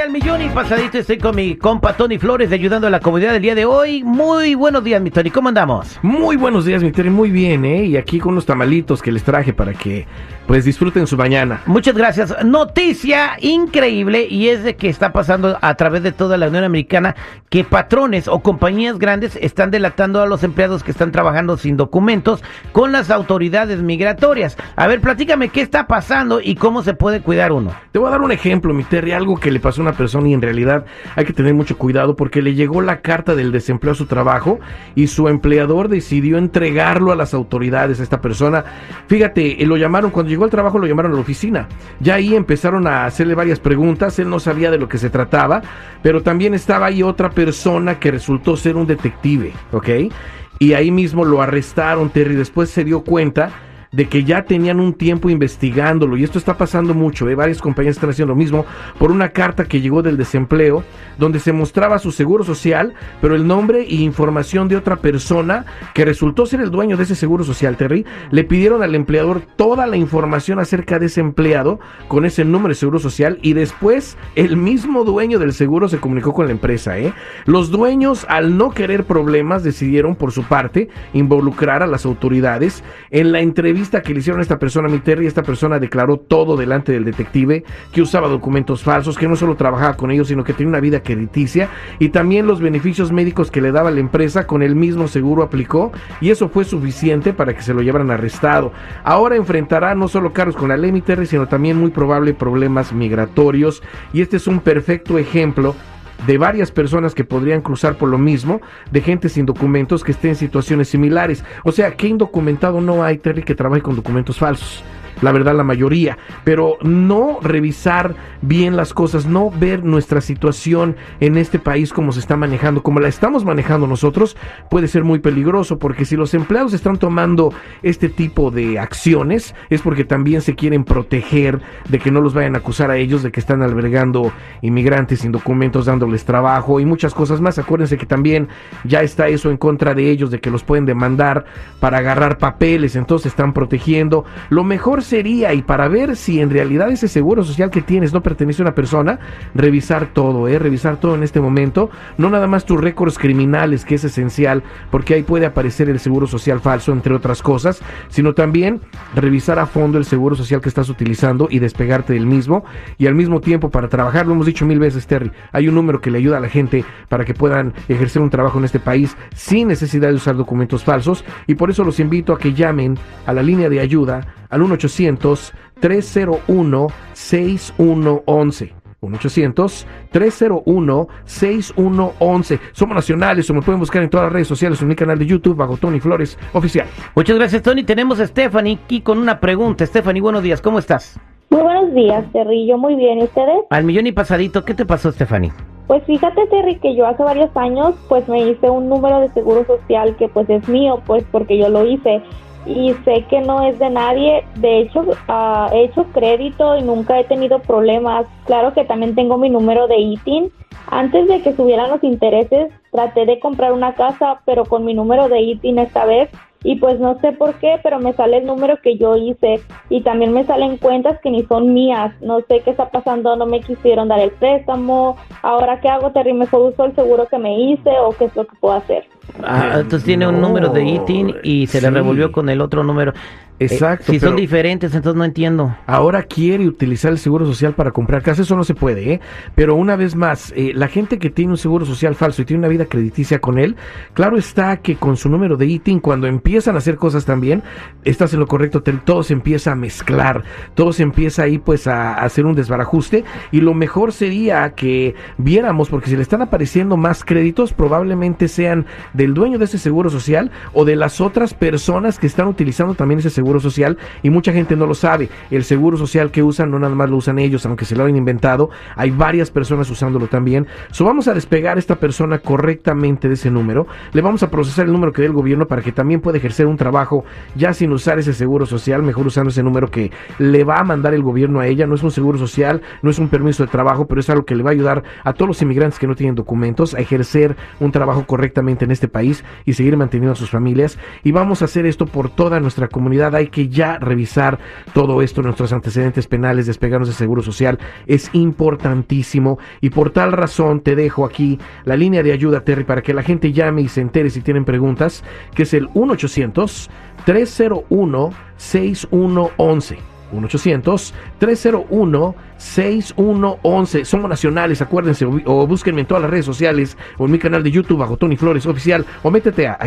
Al millón y pasadito estoy con mi compa Tony Flores ayudando a la comunidad del día de hoy. Muy buenos días, mi Tony, ¿cómo andamos? Muy buenos días, mi Terry, muy bien, ¿eh? Y aquí con unos tamalitos que les traje para que pues disfruten su mañana. Muchas gracias. Noticia increíble y es de que está pasando a través de toda la Unión Americana que patrones o compañías grandes están delatando a los empleados que están trabajando sin documentos con las autoridades migratorias. A ver, platícame qué está pasando y cómo se puede cuidar uno. Te voy a dar un ejemplo, mi Terry, algo que le pasó a una persona y en realidad hay que tener mucho cuidado porque le llegó la carta del desempleo a su trabajo y su empleador decidió entregarlo a las autoridades a esta persona. Fíjate, eh, lo llamaron cuando llegó al trabajo, lo llamaron a la oficina. Ya ahí empezaron a hacerle varias preguntas, él no sabía de lo que se trataba, pero también estaba ahí otra persona que resultó ser un detective, ¿ok? Y ahí mismo lo arrestaron, Terry, después se dio cuenta de que ya tenían un tiempo investigándolo y esto está pasando mucho, ¿eh? varias compañías están haciendo lo mismo por una carta que llegó del desempleo donde se mostraba su seguro social, pero el nombre e información de otra persona que resultó ser el dueño de ese seguro social, Terry, le pidieron al empleador toda la información acerca de ese empleado con ese número de seguro social y después el mismo dueño del seguro se comunicó con la empresa. ¿eh? Los dueños, al no querer problemas, decidieron por su parte involucrar a las autoridades en la entrevista que le hicieron a esta persona, mi Terry, esta persona declaró todo delante del detective, que usaba documentos falsos, que no solo trabajaba con ellos, sino que tenía una vida crediticia y también los beneficios médicos que le daba la empresa con el mismo seguro aplicó y eso fue suficiente para que se lo llevaran arrestado. Ahora enfrentará no solo cargos con la ley, mi Terry, sino también muy probable problemas migratorios y este es un perfecto ejemplo de varias personas que podrían cruzar por lo mismo, de gente sin documentos que esté en situaciones similares. O sea, ¿qué indocumentado no hay, Terry, que trabaje con documentos falsos? La verdad la mayoría, pero no revisar bien las cosas, no ver nuestra situación en este país como se está manejando, como la estamos manejando nosotros, puede ser muy peligroso porque si los empleados están tomando este tipo de acciones es porque también se quieren proteger de que no los vayan a acusar a ellos de que están albergando inmigrantes sin documentos dándoles trabajo y muchas cosas más. Acuérdense que también ya está eso en contra de ellos de que los pueden demandar para agarrar papeles, entonces están protegiendo. Lo mejor sería, y para ver si en realidad ese seguro social que tienes no pertenece a una persona, revisar todo, ¿eh? revisar todo en este momento, no nada más tus récords criminales, que es esencial, porque ahí puede aparecer el seguro social falso, entre otras cosas, sino también revisar a fondo el seguro social que estás utilizando y despegarte del mismo, y al mismo tiempo para trabajar, lo hemos dicho mil veces, Terry, hay un número que le ayuda a la gente para que puedan ejercer un trabajo en este país sin necesidad de usar documentos falsos, y por eso los invito a que llamen a la línea de ayuda al 1-800-301-6111. 1-800-301-6111. Somos nacionales o me pueden buscar en todas las redes sociales en mi canal de YouTube bajo Tony Flores Oficial. Muchas gracias, Tony. Tenemos a Stephanie aquí con una pregunta. Stephanie, buenos días, ¿cómo estás? Muy buenos días, Terry. Yo muy bien. ¿Y ustedes? Al millón y pasadito, ¿qué te pasó, Stephanie? Pues fíjate, Terry, que yo hace varios años pues me hice un número de seguro social que pues es mío, pues porque yo lo hice y sé que no es de nadie. De hecho, uh, he hecho crédito y nunca he tenido problemas. Claro que también tengo mi número de ITIN. Antes de que subieran los intereses, traté de comprar una casa, pero con mi número de ITIN esta vez. Y pues no sé por qué, pero me sale el número que yo hice y también me salen cuentas que ni son mías. No sé qué está pasando, no me quisieron dar el préstamo. Ahora, ¿qué hago, Terry? ¿Mejor uso el seguro que me hice o qué es lo que puedo hacer? Ah, entonces tiene un número de ITIN y se le revolvió con el otro número. Exacto, Eh, si son diferentes, entonces no entiendo. Ahora quiere utilizar el seguro social para comprar casa, eso no se puede, ¿eh? Pero una vez más, eh, la gente que tiene un seguro social falso y tiene una vida crediticia con él, claro está que con su número de ITIN, cuando empiezan a hacer cosas también, estás en lo correcto, te- todo se empieza a mezclar, todo se empieza ahí pues a, a hacer un desbarajuste y lo mejor sería que viéramos, porque si le están apareciendo más créditos, probablemente sean del dueño de ese seguro social o de las otras personas que están utilizando también ese seguro social y mucha gente no lo sabe. El seguro social que usan no nada más lo usan ellos, aunque se lo han inventado, hay varias personas usándolo también. So vamos a despegar a esta persona correctamente de ese número, le vamos a procesar el número que dé el gobierno para que también pueda ejercer un trabajo ya sin usar ese seguro social, mejor usando ese número que le va a mandar el gobierno a ella. No es un seguro social, no es un permiso de trabajo, pero es algo que le va a ayudar a todos los inmigrantes que no tienen documentos a ejercer un trabajo correctamente en este país y seguir manteniendo a sus familias. Y vamos a hacer esto por toda nuestra comunidad. hay que ya revisar todo esto, nuestros antecedentes penales, despegarnos de seguro social, es importantísimo y por tal razón te dejo aquí la línea de ayuda, Terry, para que la gente llame y se entere si tienen preguntas, que es el 1-800-301-6111. 1-800-301-6111. Somos nacionales, acuérdense, o, búsquenme en todas las redes sociales o en mi canal de YouTube bajo Tony Flores Oficial o métete a